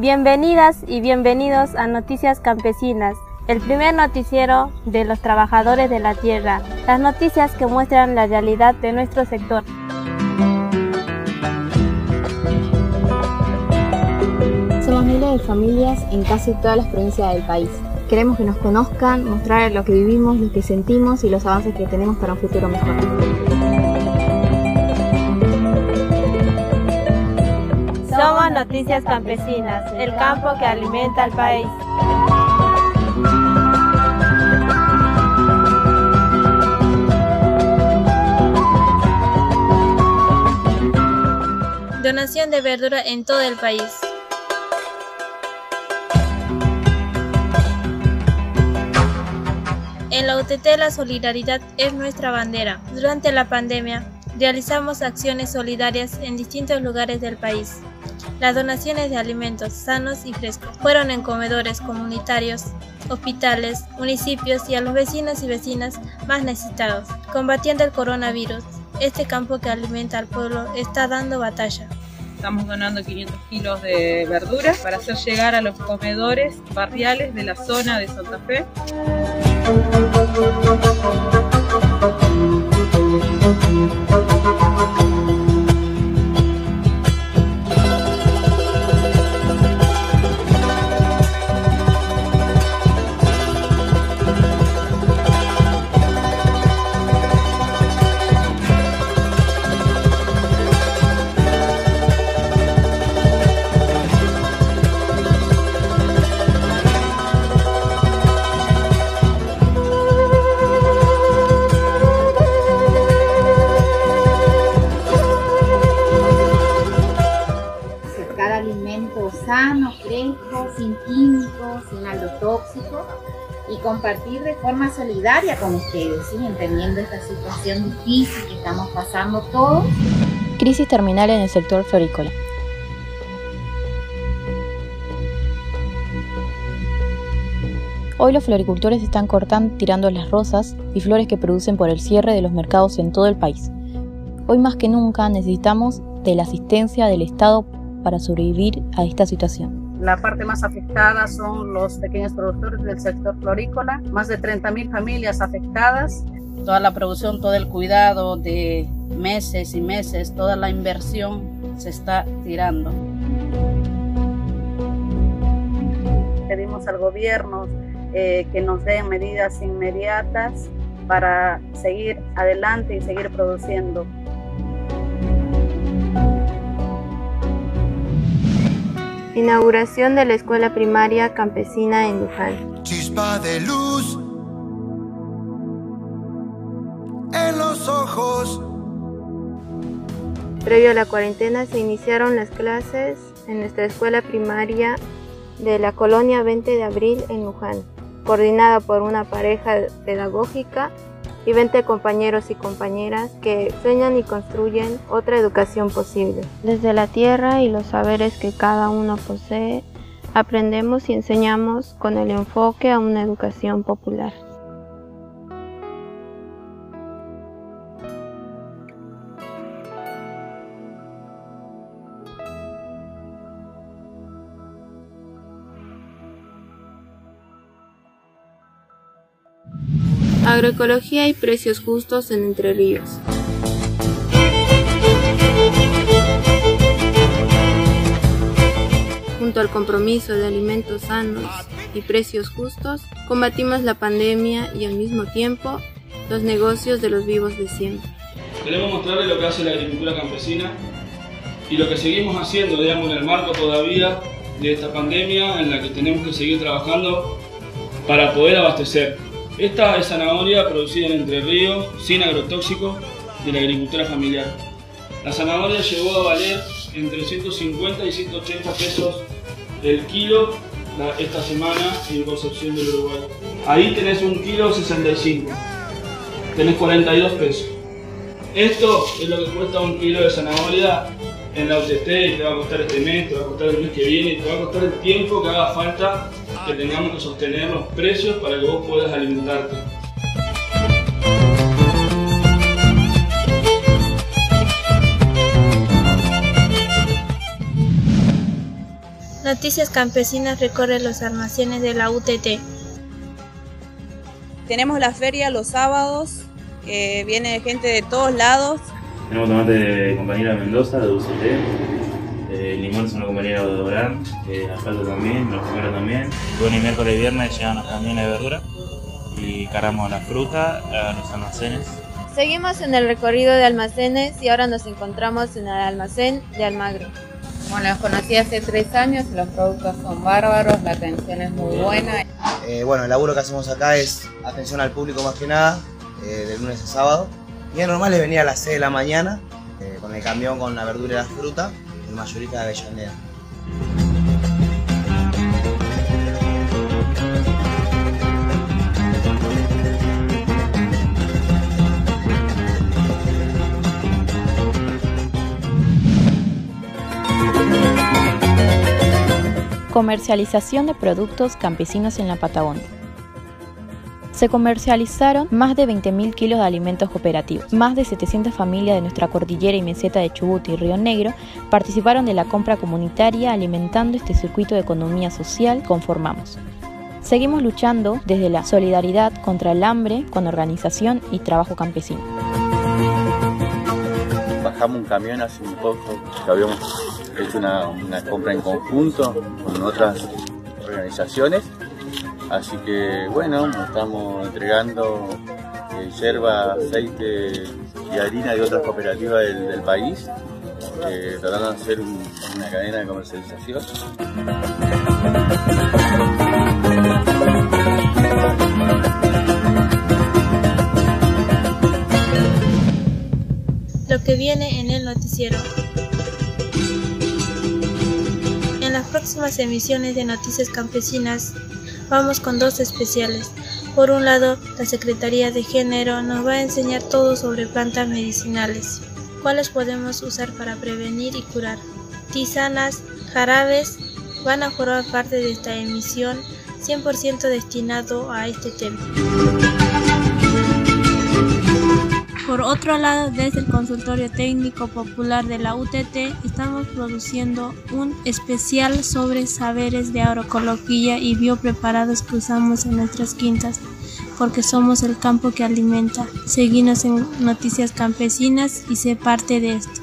Bienvenidas y bienvenidos a Noticias Campesinas, el primer noticiero de los trabajadores de la tierra, las noticias que muestran la realidad de nuestro sector. Somos miles de familias en casi todas las provincias del país. Queremos que nos conozcan, mostrar lo que vivimos, lo que sentimos y los avances que tenemos para un futuro mejor. Noticias Campesinas, el campo que alimenta al país. Donación de verdura en todo el país. En la UTT la solidaridad es nuestra bandera. Durante la pandemia realizamos acciones solidarias en distintos lugares del país. Las donaciones de alimentos sanos y frescos fueron en comedores comunitarios, hospitales, municipios y a los vecinos y vecinas más necesitados. Combatiendo el coronavirus, este campo que alimenta al pueblo está dando batalla. Estamos donando 500 kilos de verduras para hacer llegar a los comedores barriales de la zona de Santa Fe. Compartir de forma solidaria con ustedes, entendiendo esta situación difícil que estamos pasando todos. Crisis terminal en el sector florícola. Hoy los floricultores están cortando, tirando las rosas y flores que producen por el cierre de los mercados en todo el país. Hoy más que nunca necesitamos de la asistencia del Estado para sobrevivir a esta situación. La parte más afectada son los pequeños productores del sector florícola, más de 30.000 familias afectadas. Toda la producción, todo el cuidado de meses y meses, toda la inversión se está tirando. Pedimos al gobierno eh, que nos den medidas inmediatas para seguir adelante y seguir produciendo. Inauguración de la escuela primaria campesina en Luján. Chispa de luz en los ojos. Previo a la cuarentena se iniciaron las clases en nuestra escuela primaria de la colonia 20 de abril en Luján, coordinada por una pareja pedagógica y 20 compañeros y compañeras que sueñan y construyen otra educación posible. Desde la tierra y los saberes que cada uno posee, aprendemos y enseñamos con el enfoque a una educación popular. Agroecología y precios justos en Entre Ríos. Junto al compromiso de alimentos sanos y precios justos, combatimos la pandemia y al mismo tiempo los negocios de los vivos de siempre. Queremos mostrarles lo que hace la agricultura campesina y lo que seguimos haciendo, digamos, en el marco todavía de esta pandemia en la que tenemos que seguir trabajando para poder abastecer esta es zanahoria producida en Entre Ríos, sin agrotóxicos, de la agricultura familiar. La zanahoria llegó a valer entre 150 y 180 pesos el kilo esta semana en Concepción del Uruguay. Ahí tenés un kilo 65, tenés 42 pesos. Esto es lo que cuesta un kilo de zanahoria en la UTT te va a costar este mes, te va a costar el mes que viene, te va a costar el tiempo que haga falta que tengamos que sostener los precios para que vos puedas alimentarte. Noticias Campesinas recorre los almacenes de la UTT. Tenemos la feria los sábados, que viene gente de todos lados. Tenemos tomate de compañera Mendoza, de UCT. Eh, limón es una compañera de Orán, eh, asfalto también, los primeros también. Lunes y miércoles y viernes llegan los camiones de verdura y cargamos la fruta a los almacenes. Seguimos en el recorrido de almacenes y ahora nos encontramos en el almacén de Almagro. Bueno, los conocí hace tres años, los productos son bárbaros, la atención es muy buena. Eh, bueno, el laburo que hacemos acá es atención al público más que nada, eh, de lunes a sábado. Y es normal es venir a las 6 de la mañana eh, con el camión con la verdura y la fruta, el mayorista de Avellaneda. Comercialización de productos campesinos en la Patagonia. Se comercializaron más de 20.000 kilos de alimentos cooperativos. Más de 700 familias de nuestra cordillera y meseta de Chubut y Río Negro participaron de la compra comunitaria alimentando este circuito de economía social conformamos. Seguimos luchando desde la solidaridad contra el hambre con organización y trabajo campesino. Bajamos un camión hace un poco que habíamos hecho una, una compra en conjunto con otras organizaciones. Así que bueno, estamos entregando eh, yerba, aceite y harina de otras cooperativas del, país, eh, tratando de hacer un, una cadena de comercialización. Lo que viene en el noticiero. Próximas emisiones de Noticias Campesinas vamos con dos especiales. Por un lado, la Secretaría de Género nos va a enseñar todo sobre plantas medicinales, cuáles podemos usar para prevenir y curar. Tisanas, jarabes van a formar parte de esta emisión 100% destinado a este tema. Por otro lado, desde el Consultorio Técnico Popular de la UTT estamos produciendo un especial sobre saberes de agroecología y biopreparados que usamos en nuestras quintas, porque somos el campo que alimenta. Seguimos en Noticias Campesinas y sé parte de esto.